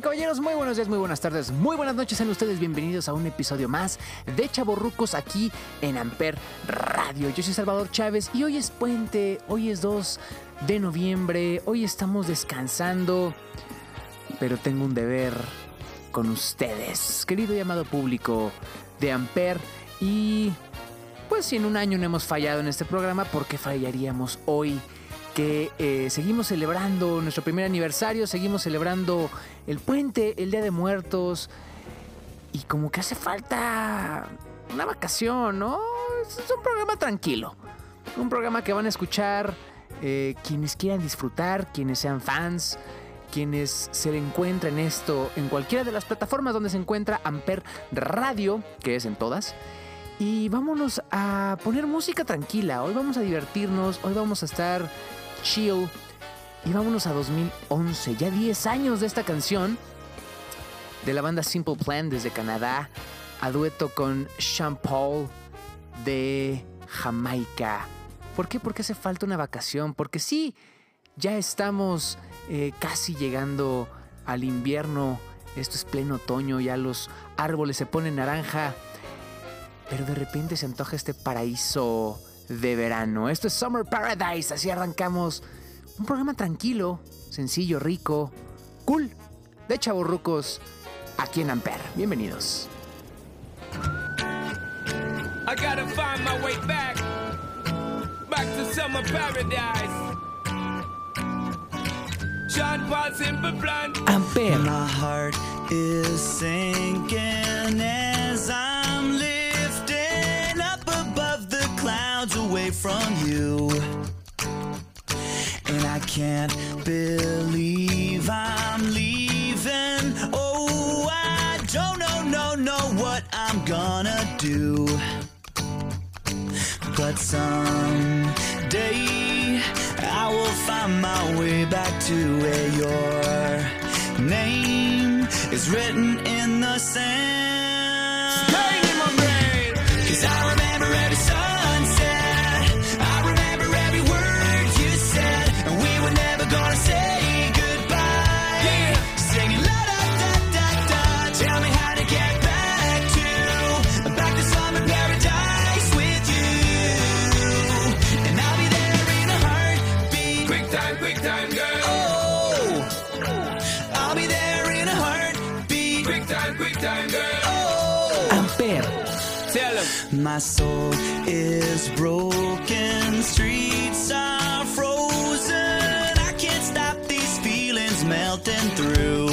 Caballeros, muy buenos días, muy buenas tardes, muy buenas noches. Sean ustedes bienvenidos a un episodio más de Chaborrucos aquí en Amper Radio. Yo soy Salvador Chávez y hoy es puente, hoy es 2 de noviembre, hoy estamos descansando, pero tengo un deber con ustedes, querido y amado público de Amper. Y pues si en un año no hemos fallado en este programa, ¿por qué fallaríamos hoy? Que eh, seguimos celebrando nuestro primer aniversario, seguimos celebrando el puente, el Día de Muertos, y como que hace falta una vacación, ¿no? Es un programa tranquilo, un programa que van a escuchar eh, quienes quieran disfrutar, quienes sean fans, quienes se encuentren esto en cualquiera de las plataformas donde se encuentra Amper Radio, que es en todas. Y vámonos a poner música tranquila. Hoy vamos a divertirnos. Hoy vamos a estar chill. Y vámonos a 2011. Ya 10 años de esta canción. De la banda Simple Plan desde Canadá. A dueto con Sean Paul de Jamaica. ¿Por qué? Porque hace falta una vacación. Porque sí, ya estamos eh, casi llegando al invierno. Esto es pleno otoño. Ya los árboles se ponen naranja pero de repente se antoja este paraíso de verano. Esto es Summer Paradise, así arrancamos un programa tranquilo, sencillo, rico, cool, de chavorrucos, aquí en Amper. Bienvenidos. I gotta find my way back, back to summer paradise. John Paul Simple Plan. Amper. My heart is sinking as from you. And I can't believe I'm leaving. Oh, I don't know, no, know what I'm gonna do. But someday I will find my way back to where your name is written in the sand. Cause I remember My soul is broken, streets are frozen. I can't stop these feelings melting through.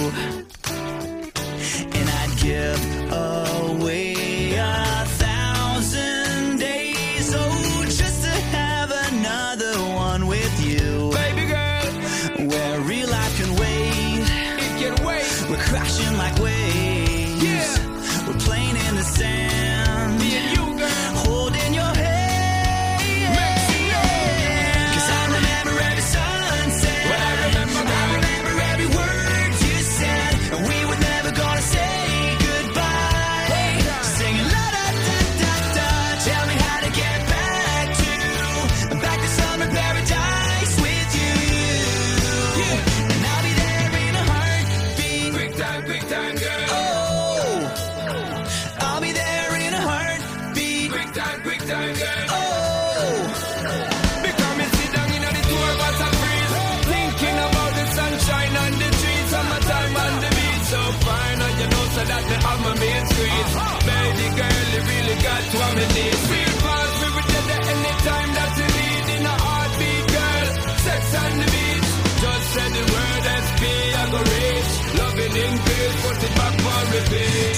You what me need Feel fast, we will get there anytime. That you need In a heartbeat, girl. Sex on the beach. Just say the word SP, I go reach Loving in peace, put it back on repeat.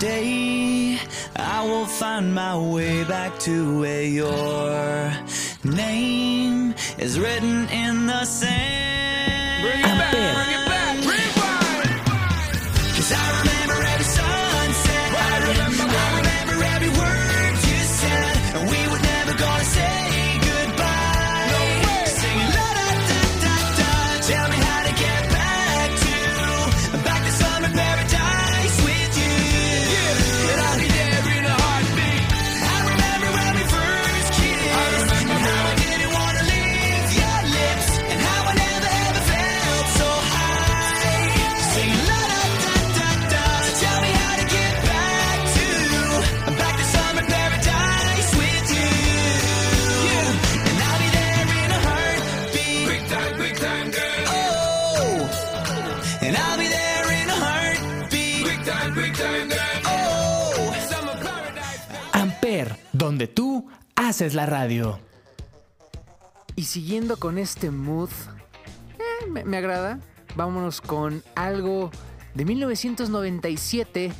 Someday I will find my way back to where your name is written in the sand. Bring it back, bring it back, haces la radio. Y siguiendo con este mood, eh, me, me agrada. Vámonos con algo de 1997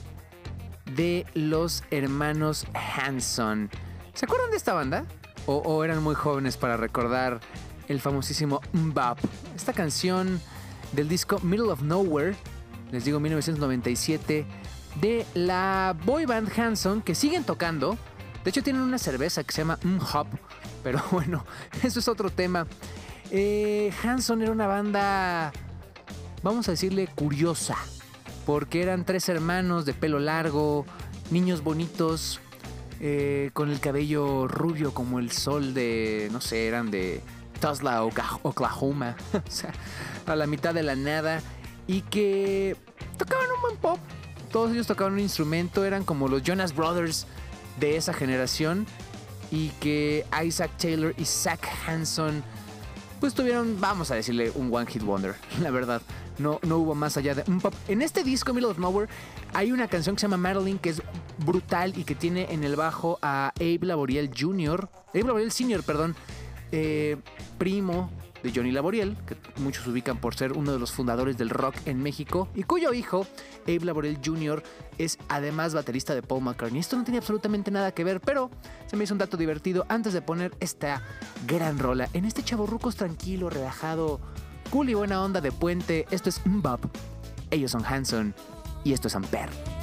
de los hermanos Hanson. ¿Se acuerdan de esta banda? ¿O, o eran muy jóvenes para recordar el famosísimo Mbap? Esta canción del disco Middle of Nowhere, les digo 1997, de la boy band Hanson que siguen tocando. De hecho tienen una cerveza que se llama Hop, pero bueno, eso es otro tema. Eh, Hanson era una banda, vamos a decirle, curiosa, porque eran tres hermanos de pelo largo, niños bonitos, eh, con el cabello rubio como el sol de, no sé, eran de Tulsa, Oklahoma, o sea, a la mitad de la nada, y que tocaban un buen pop. Todos ellos tocaban un instrumento, eran como los Jonas Brothers de esa generación, y que Isaac Taylor y Zach Hanson pues tuvieron, vamos a decirle, un One Hit Wonder, la verdad. No, no hubo más allá de un pop. En este disco, Middle of Nowhere, hay una canción que se llama Madeline que es brutal y que tiene en el bajo a Abe Laboriel Jr., Abe Laboriel Sr., perdón, eh, primo de Johnny Laboriel, que muchos ubican por ser uno de los fundadores del rock en México, y cuyo hijo, Abe Laboriel Jr., es además baterista de Paul McCartney. Esto no tenía absolutamente nada que ver, pero se me hizo un dato divertido antes de poner esta gran rola. En este chaborrucos tranquilo, relajado, cool y buena onda de puente, esto es Mbop, ellos son Hanson y esto es Ampere.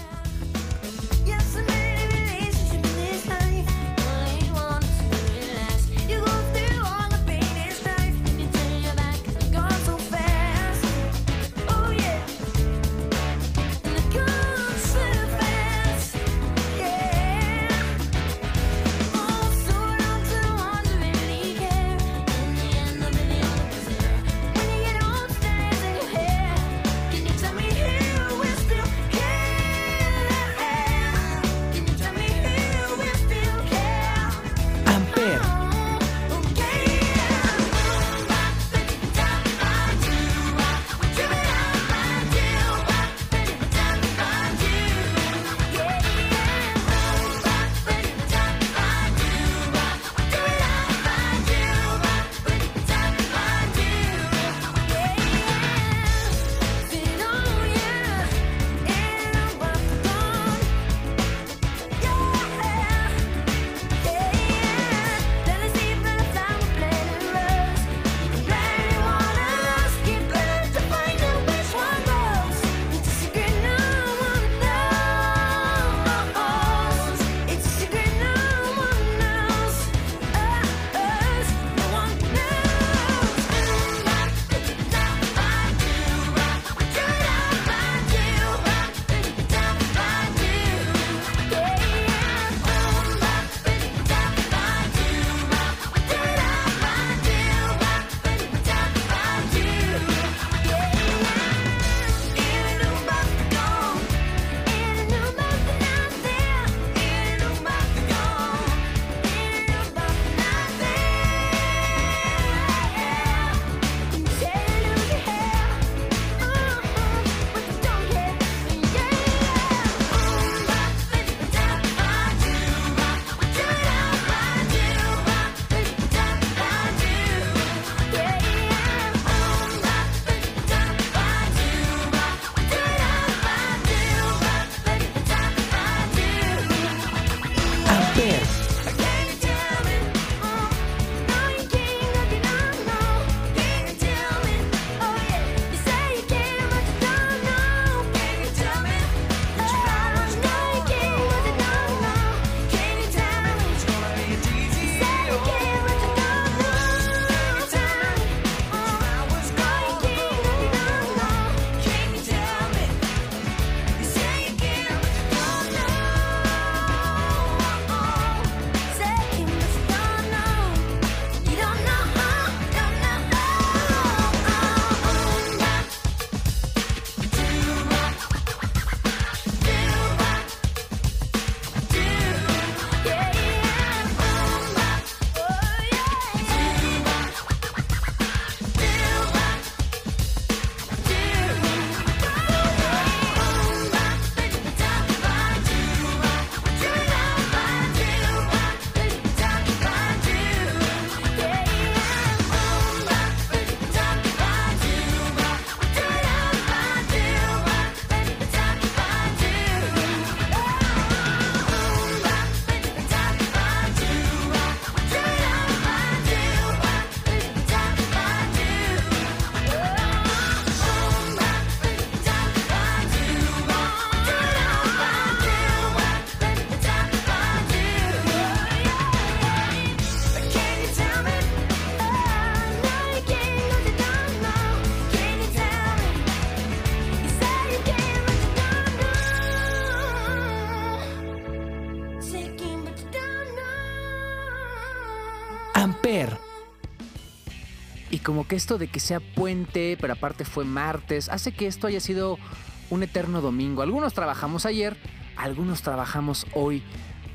Como que esto de que sea puente, pero aparte fue martes, hace que esto haya sido un eterno domingo. Algunos trabajamos ayer, algunos trabajamos hoy,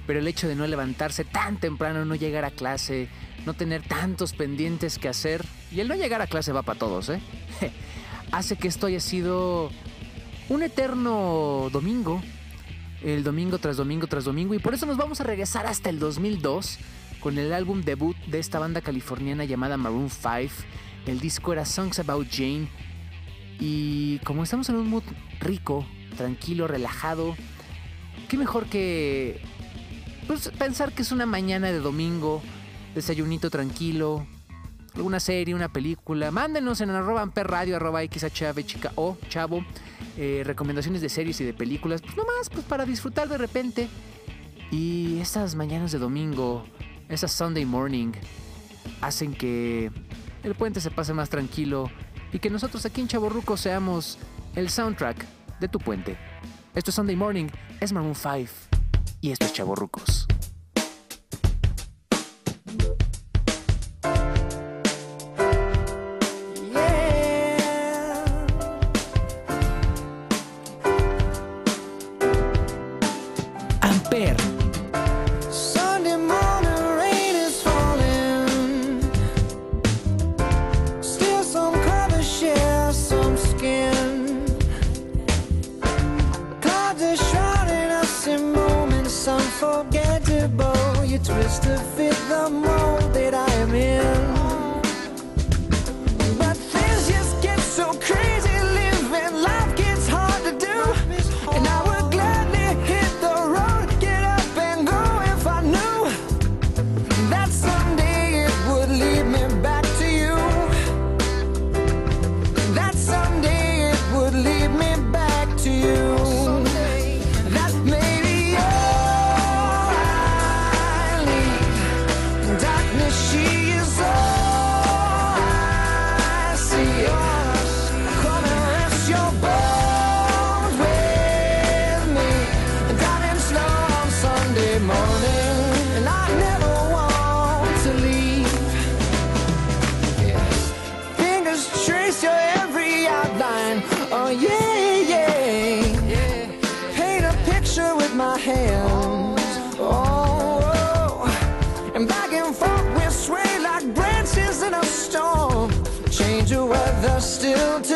pero el hecho de no levantarse tan temprano, no llegar a clase, no tener tantos pendientes que hacer, y el no llegar a clase va para todos, ¿eh? hace que esto haya sido un eterno domingo, el domingo tras domingo tras domingo, y por eso nos vamos a regresar hasta el 2002 con el álbum debut de esta banda californiana llamada Maroon 5. El disco era Songs About Jane. Y como estamos en un mood rico, tranquilo, relajado, qué mejor que pues, pensar que es una mañana de domingo, desayunito tranquilo, alguna serie, una película. Mándenos en arroba amper radio, arroba xhv chica o chavo, eh, recomendaciones de series y de películas, pues nomás pues para disfrutar de repente. Y estas mañanas de domingo, esas Sunday morning, hacen que el puente se pase más tranquilo y que nosotros aquí en Chaborruco seamos el soundtrack de tu puente. Esto es Sunday Morning, es Maroon 5 y esto es Chaborrucos.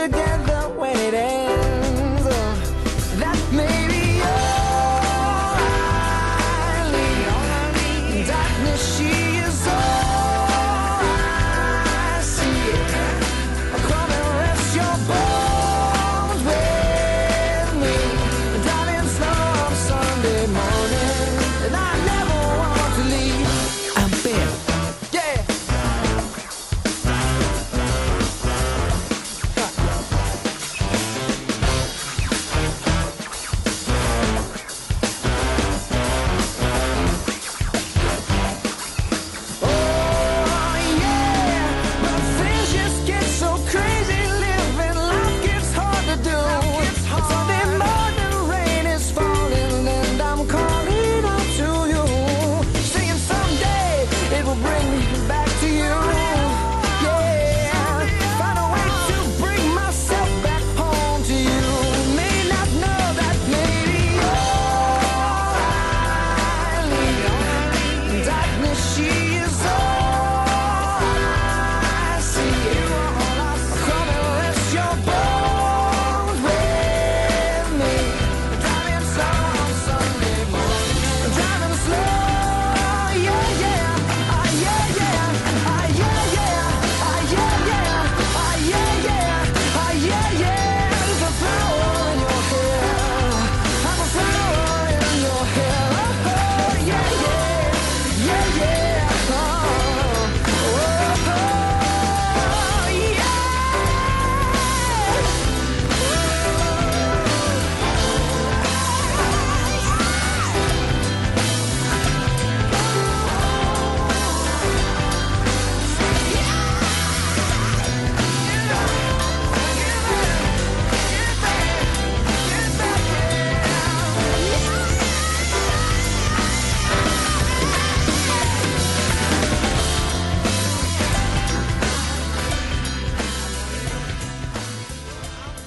Together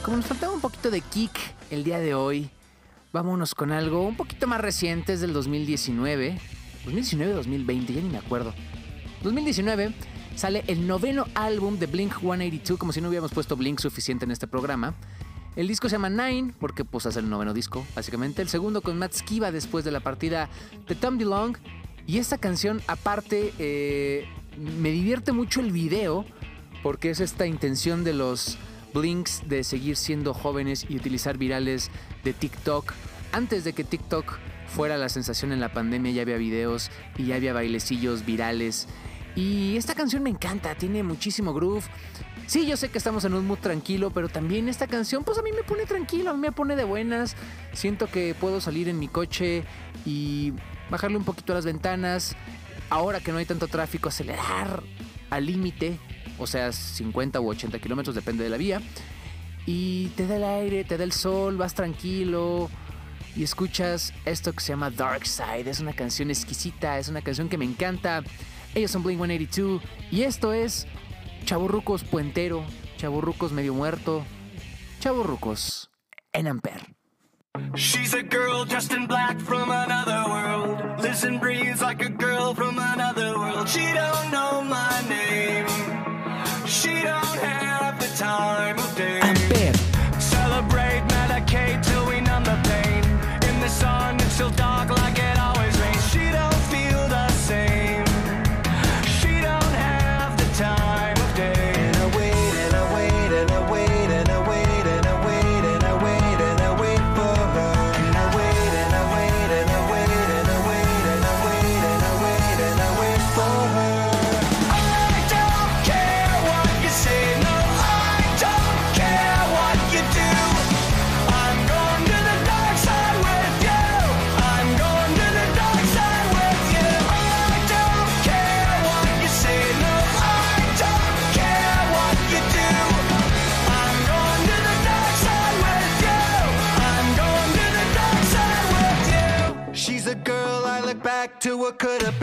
como nos faltaba un poquito de kick el día de hoy, vámonos con algo un poquito más reciente, es del 2019. 2019-2020, ya ni me acuerdo. 2019 sale el noveno álbum de Blink 182, como si no hubiéramos puesto Blink suficiente en este programa. El disco se llama Nine, porque pues es el noveno disco, básicamente. El segundo con Matt Skiba después de la partida de Tom DeLonge. Y esta canción, aparte, eh, me divierte mucho el video, porque es esta intención de los Blinks de seguir siendo jóvenes y utilizar virales de TikTok. Antes de que TikTok fuera la sensación en la pandemia, ya había videos y ya había bailecillos virales. Y esta canción me encanta, tiene muchísimo groove. Sí, yo sé que estamos en un mood tranquilo, pero también esta canción, pues a mí me pone tranquilo, a mí me pone de buenas. Siento que puedo salir en mi coche y bajarle un poquito a las ventanas. Ahora que no hay tanto tráfico, acelerar al límite, o sea, 50 u 80 kilómetros, depende de la vía. Y te da el aire, te da el sol, vas tranquilo y escuchas esto que se llama Dark Side. Es una canción exquisita, es una canción que me encanta. Ellos son Blink 182 y esto es Chaburrucos Puentero, Chaburrucos Medio Muerto, Chaburrucos en Amper. She's a girl dressed in black from another world. And breathes like a girl from another world. She don't know my name. She don't have the time of day. Amper, Celebrate, medicate till we numb the pain. In the sun, dark what could have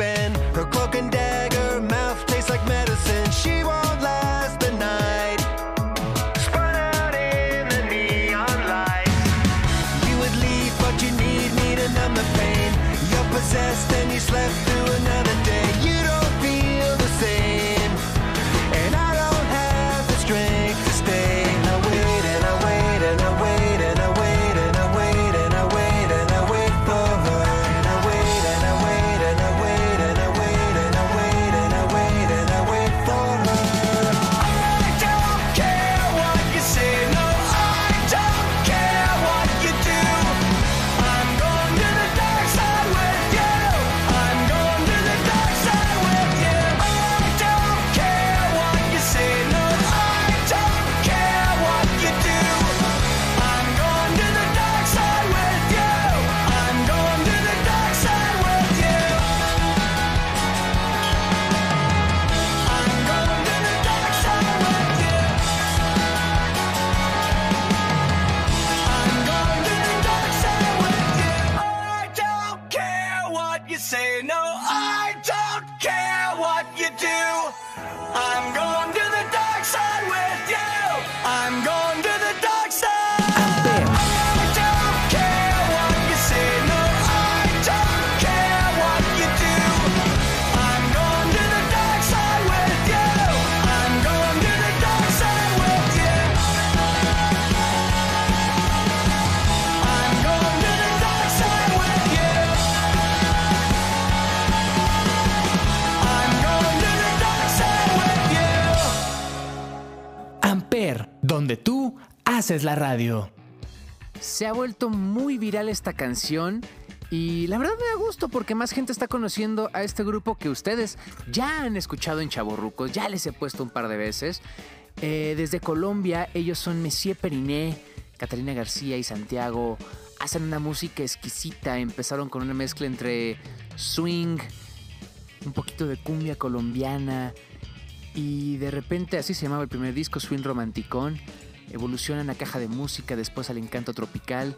haces la radio. Se ha vuelto muy viral esta canción y la verdad me da gusto porque más gente está conociendo a este grupo que ustedes ya han escuchado en Chaborrucos, ya les he puesto un par de veces. Eh, desde Colombia, ellos son Messier Periné, Catalina García y Santiago. Hacen una música exquisita, empezaron con una mezcla entre swing, un poquito de cumbia colombiana y de repente así se llamaba el primer disco, Swing Romanticón. Evolucionan a caja de música, después al encanto tropical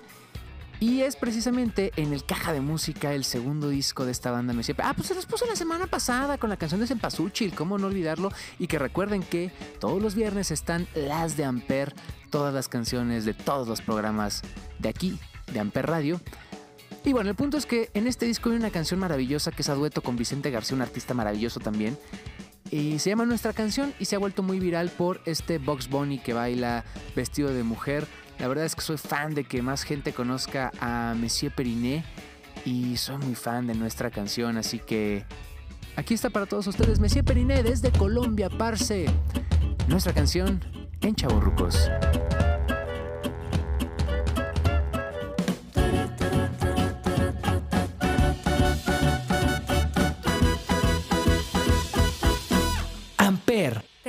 Y es precisamente en el Caja de Música, el segundo disco de esta banda Messier. Ah, pues se los puso la semana pasada con la canción de Cempasúchil, cómo no olvidarlo. Y que recuerden que todos los viernes están las de Amper, todas las canciones de todos los programas de aquí, de Amper Radio. Y bueno, el punto es que en este disco hay una canción maravillosa que es a dueto con Vicente García, un artista maravilloso también. Y se llama Nuestra canción y se ha vuelto muy viral por este Box Bunny que baila vestido de mujer. La verdad es que soy fan de que más gente conozca a Monsieur Periné y soy muy fan de nuestra canción, así que aquí está para todos ustedes Monsieur Periné desde Colombia, parce. Nuestra canción en Chavorrucos.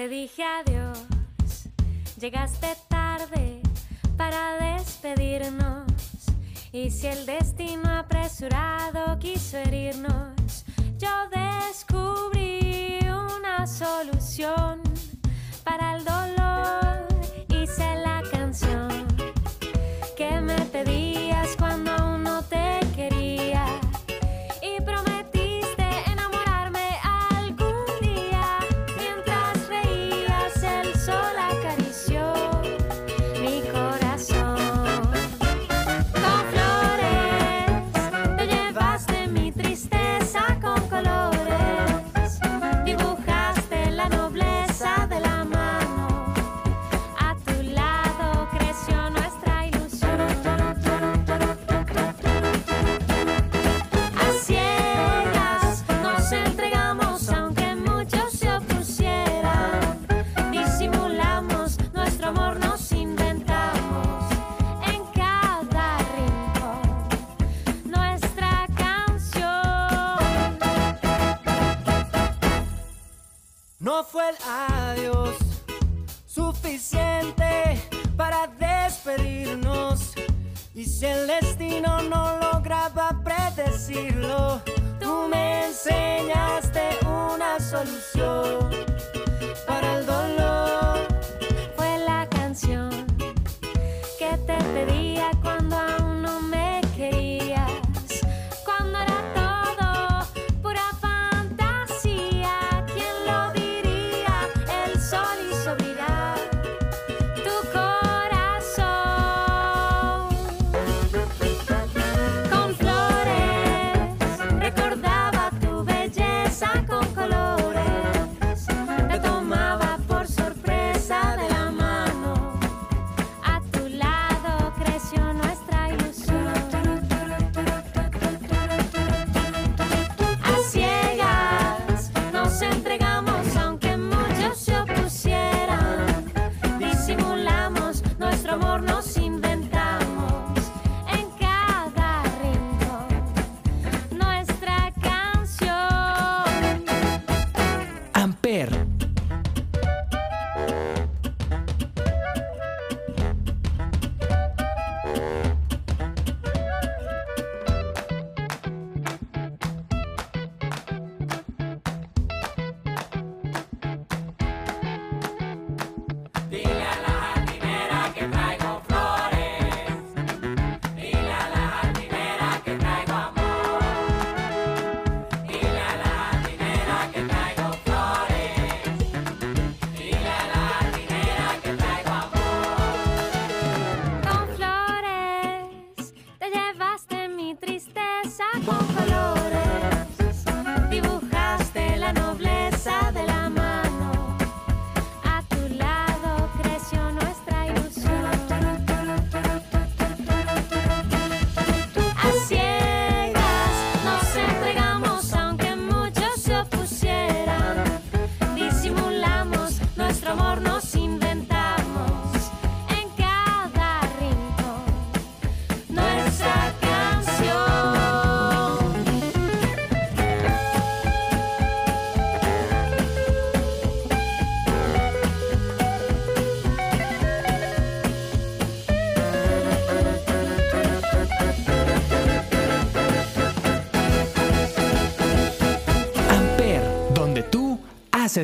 Dije adiós, llegaste tarde para despedirnos. Y si el destino apresurado quiso herirnos, yo descubrí una solución para el dolor.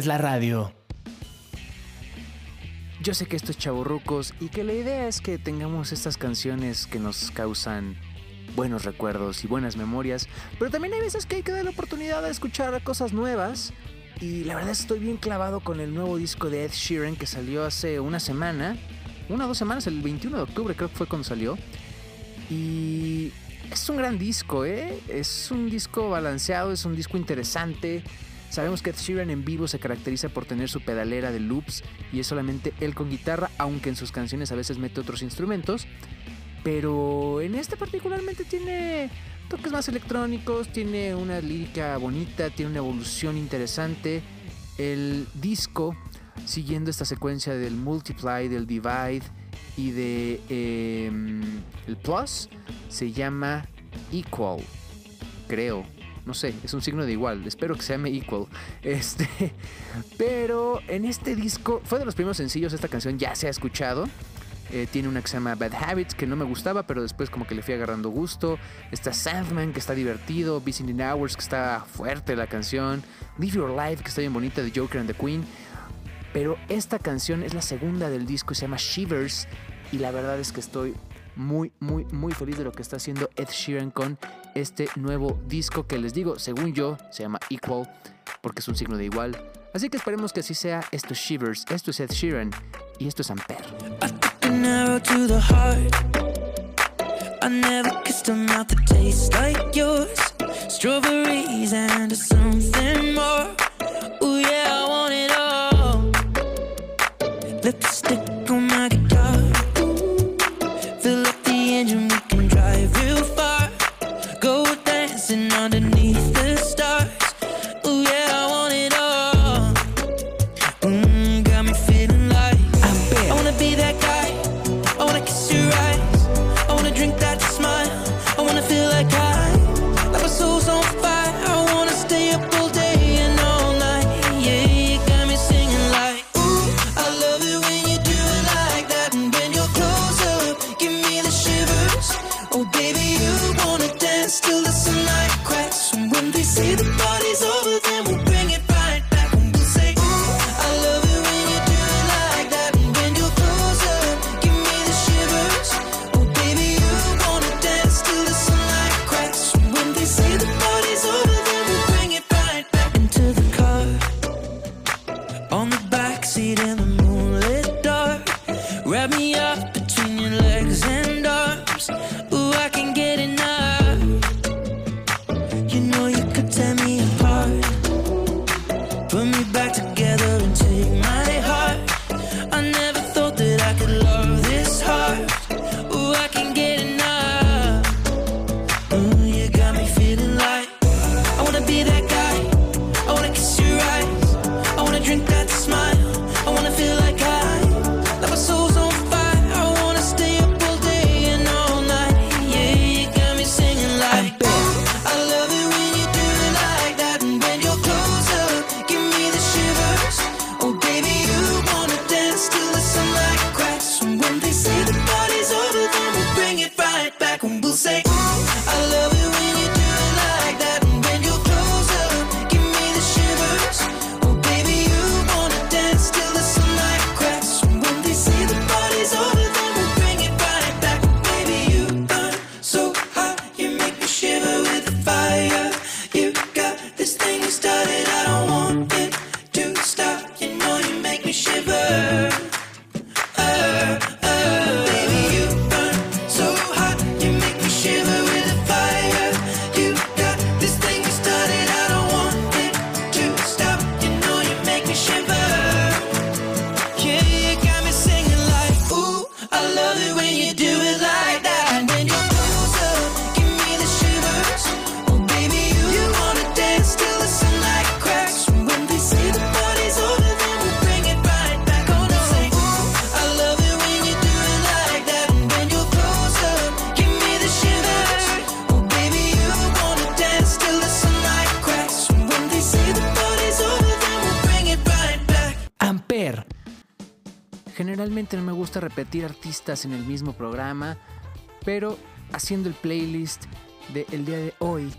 La radio. Yo sé que esto es chaburrucos y que la idea es que tengamos estas canciones que nos causan buenos recuerdos y buenas memorias, pero también hay veces que hay que dar la oportunidad de escuchar cosas nuevas. Y la verdad estoy bien clavado con el nuevo disco de Ed Sheeran que salió hace una semana, una o dos semanas, el 21 de octubre creo que fue cuando salió. Y es un gran disco, ¿eh? Es un disco balanceado, es un disco interesante. Sabemos que Ed Sheeran en vivo se caracteriza por tener su pedalera de loops y es solamente él con guitarra, aunque en sus canciones a veces mete otros instrumentos. Pero en este particularmente tiene toques más electrónicos, tiene una lírica bonita, tiene una evolución interesante. El disco, siguiendo esta secuencia del Multiply, del Divide y de eh, el Plus, se llama Equal, creo. No sé, es un signo de igual. Espero que se llame Equal. Este, pero en este disco fue de los primeros sencillos. Esta canción ya se ha escuchado. Eh, tiene una que se llama Bad Habits, que no me gustaba, pero después como que le fui agarrando gusto. Está Sandman, que está divertido. Visiting Hours, que está fuerte la canción. Live Your Life, que está bien bonita, de Joker and the Queen. Pero esta canción es la segunda del disco y se llama Shivers. Y la verdad es que estoy muy, muy, muy feliz de lo que está haciendo Ed Sheeran con este nuevo disco que les digo, según yo, se llama Equal, porque es un signo de igual. Así que esperemos que así sea. Esto es Shivers, esto es Ed Sheeran y esto es heart. I never kissed a mouth that tastes like yours. Strawberries and something more. Ooh, yeah, I want beneath the gusta repetir artistas en el mismo programa, pero haciendo el playlist del día de hoy,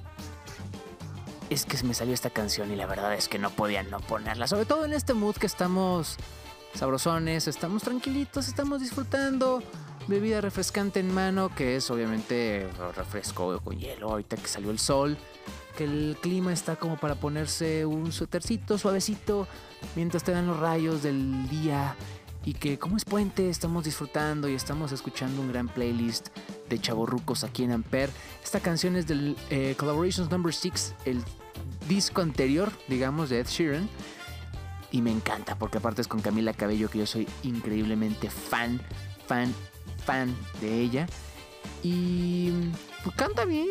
es que me salió esta canción y la verdad es que no podía no ponerla. Sobre todo en este mood que estamos sabrosones, estamos tranquilitos, estamos disfrutando bebida refrescante en mano, que es obviamente refresco con hielo, ahorita que salió el sol, que el clima está como para ponerse un suétercito suavecito mientras te dan los rayos del día y que como es puente estamos disfrutando y estamos escuchando un gran playlist de chavorrucos aquí en Ampere. Esta canción es del eh, Collaborations Number 6, el disco anterior, digamos, de Ed Sheeran. Y me encanta, porque aparte es con Camila Cabello, que yo soy increíblemente fan, fan, fan de ella. Y pues, canta bien,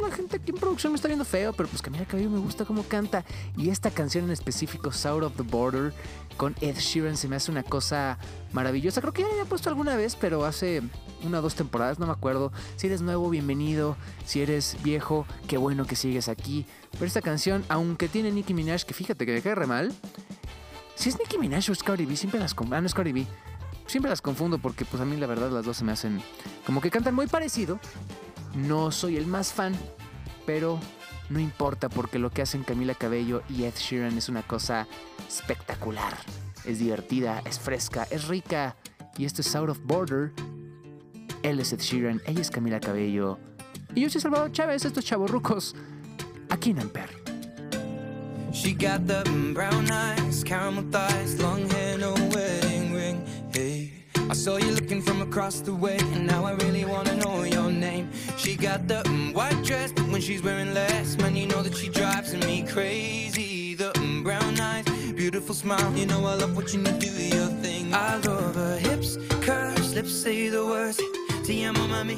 la gente aquí en producción me está viendo feo, pero pues Camila Cabello me gusta cómo canta. Y esta canción en específico, South of the Border, con Ed Sheeran, se me hace una cosa maravillosa. Creo que ya la había puesto alguna vez, pero hace una o dos temporadas, no me acuerdo. Si eres nuevo, bienvenido. Si eres viejo, qué bueno que sigues aquí. Pero esta canción, aunque tiene Nicki Minaj, que fíjate que me cae re mal, si es Nicki Minaj o es B, siempre las confundo. Ah, no es B. Siempre las confundo porque pues a mí la verdad las dos se me hacen como que cantan muy parecido. No soy el más fan, pero no importa porque lo que hacen Camila Cabello y Ed Sheeran es una cosa espectacular. Es divertida, es fresca, es rica. Y esto es Out of Border. Él es Ed Sheeran, ella es Camila Cabello. Y yo soy Salvador Chávez, estos chavos rucos. Aquí en Amper. She got the brown eyes, caramel thighs, long hair, no wedding ring. Hey, I saw you looking from across the way, and now I really wanna know your name. She got the mm, white dress, but when she's wearing less, man, you know that she drives me crazy. The mm, brown eyes, beautiful smile, you know I love watching you do your thing. I love her hips, curves, lips say the words. Te amo, mami,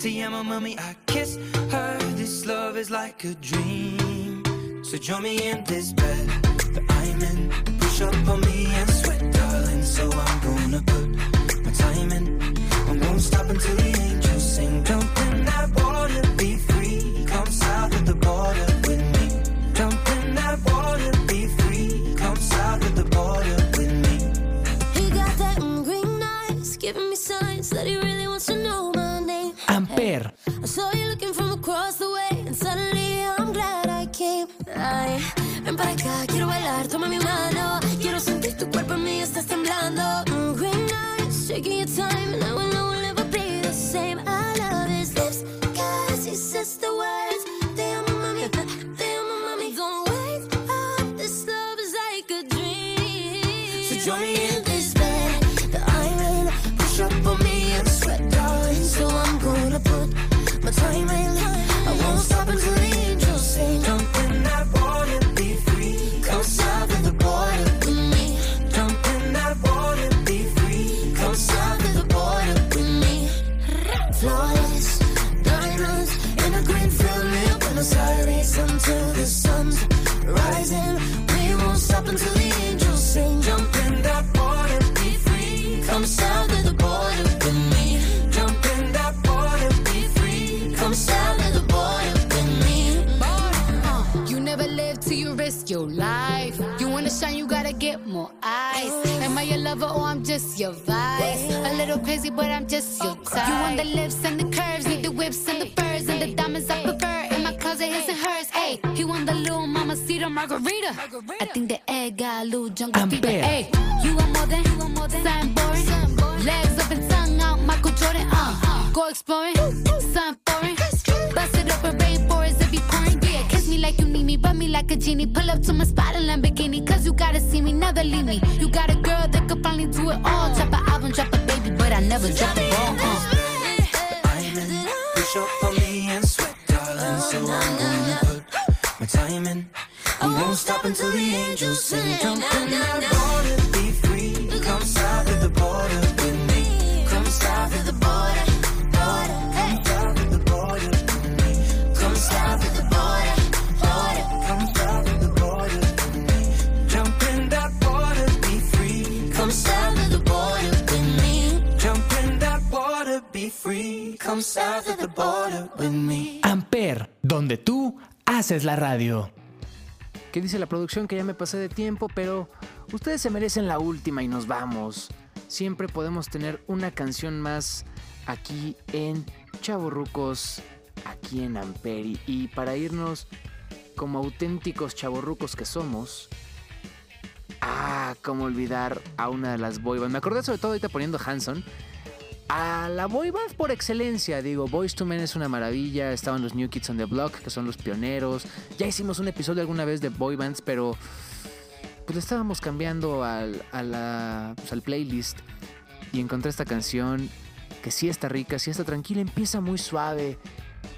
te amo, mami. I kiss her. This love is like a dream. So join me in this bed that I'm in. Push up on me and sweat, darling. So I'm gonna put my. Stop until the angels sing. Jump in that water, be free. Come south of the border with me. Jump in that water, be free. Come south of the border with me. He got that green eyes, giving me signs that he really wants to know my name. Amper. I saw you looking from across the way, and suddenly I'm glad I came. Ay, ven para acá, quiero bailar, toma mi mano. Quiero sentir tu cuerpo en mí, estás temblando. South of the border with me. You never live till you risk your life. You wanna shine, you gotta get more eyes. Am I your lover or I'm just your vice? A little crazy, but I'm just your type. You want the lips and the curves, need the whips and the furs and the diamonds I prefer. In my closet, his and hers. Hey, he want the little mama cedar margarita. I think the egg got a little jungle fever. Hey, you want more than, you want more than something boring. Legs up and tongue out, Michael Jordan. Uh, go exploring, something foreign. Bust it up in rainforest if you pouring. Yeah, kiss me like you need me, rub me like a genie. Pull up to my spot in Lamborghini, cause you gotta see me, never leave me. You got a girl that could finally do it all. Drop an album, drop a baby, but I never drop the ball. Uh. I'm in. Push up on me and sweat, darling. So I'm gonna put my time in. I won't stop until the angels sing. Jump in that water, be free. Come south of the border with me. Come south of the border. border. Come south of the border with me. Come south of the border. border. Come south of the border with me. Jump in that water, be free. Come south of the border with me. Jump in that water, be free. Come south of the border with me. Amper, donde tú haces la radio. que dice la producción que ya me pasé de tiempo, pero ustedes se merecen la última y nos vamos. Siempre podemos tener una canción más aquí en Chavorrucos, aquí en Amperi. Y para irnos como auténticos chavorrucos que somos, ah, cómo olvidar a una de las boy bands. Me acordé sobre todo ahorita poniendo Hanson. A la boy band por excelencia. Digo, Boys to Men es una maravilla. Estaban los New Kids on the Block, que son los pioneros. Ya hicimos un episodio alguna vez de boy bands, pero pues estábamos cambiando al, a la, pues, al playlist y encontré esta canción que sí está rica, sí está tranquila, empieza muy suave,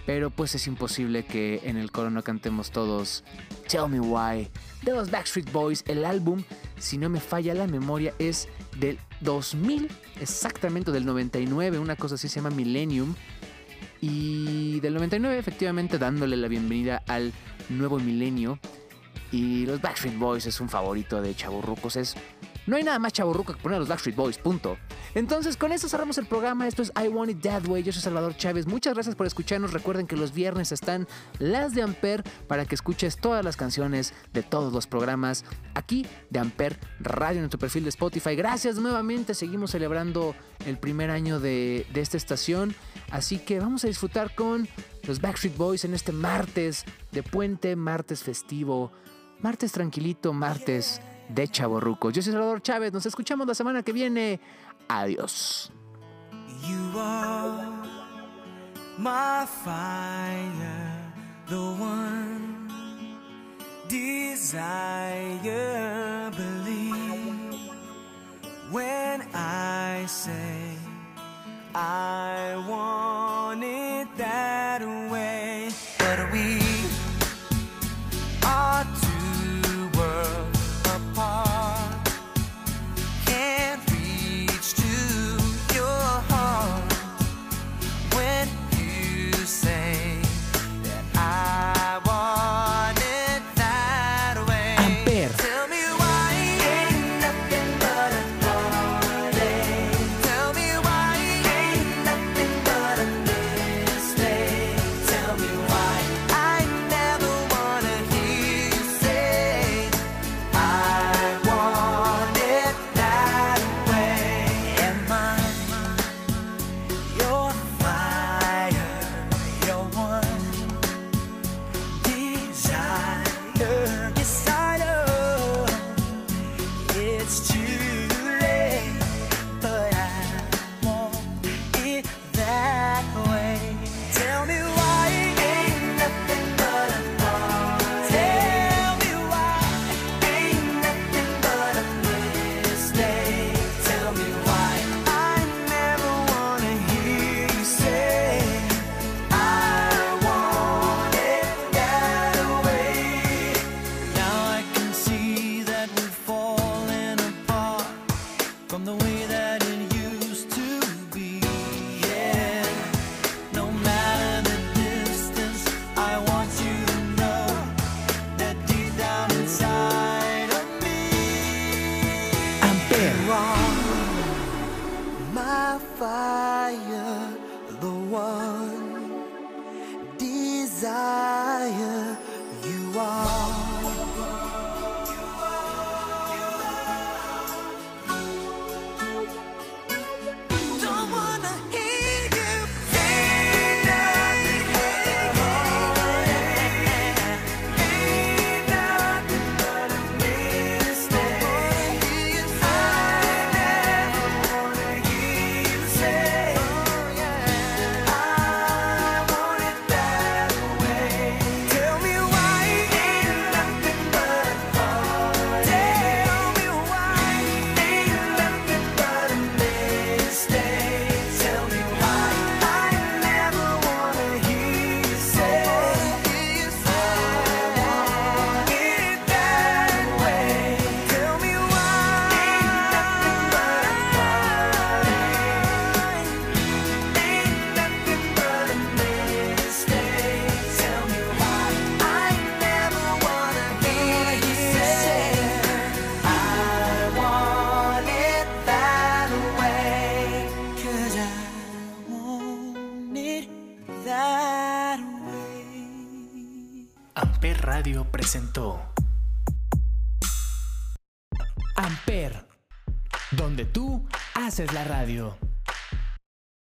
pero pues es imposible que en el coro no cantemos todos Tell Me Why de los Backstreet Boys. El álbum, si no me falla la memoria, es del 2000, exactamente del 99, una cosa así se llama Millennium. Y del 99 efectivamente dándole la bienvenida al nuevo milenio. Y los Backstreet Boys es un favorito de chaburrucos. Es no hay nada más chaburruco que poner a los Backstreet Boys, punto. Entonces, con eso cerramos el programa. Esto es I Want It That Way. Yo soy Salvador Chávez. Muchas gracias por escucharnos. Recuerden que los viernes están las de Amper para que escuches todas las canciones de todos los programas aquí de Amper Radio en nuestro perfil de Spotify. Gracias nuevamente. Seguimos celebrando el primer año de, de esta estación. Así que vamos a disfrutar con los Backstreet Boys en este martes de puente, martes festivo, martes tranquilito, martes de chaborrucos. Yo soy Salvador Chávez. Nos escuchamos la semana que viene. Adiós. You are my desire. When I say I want it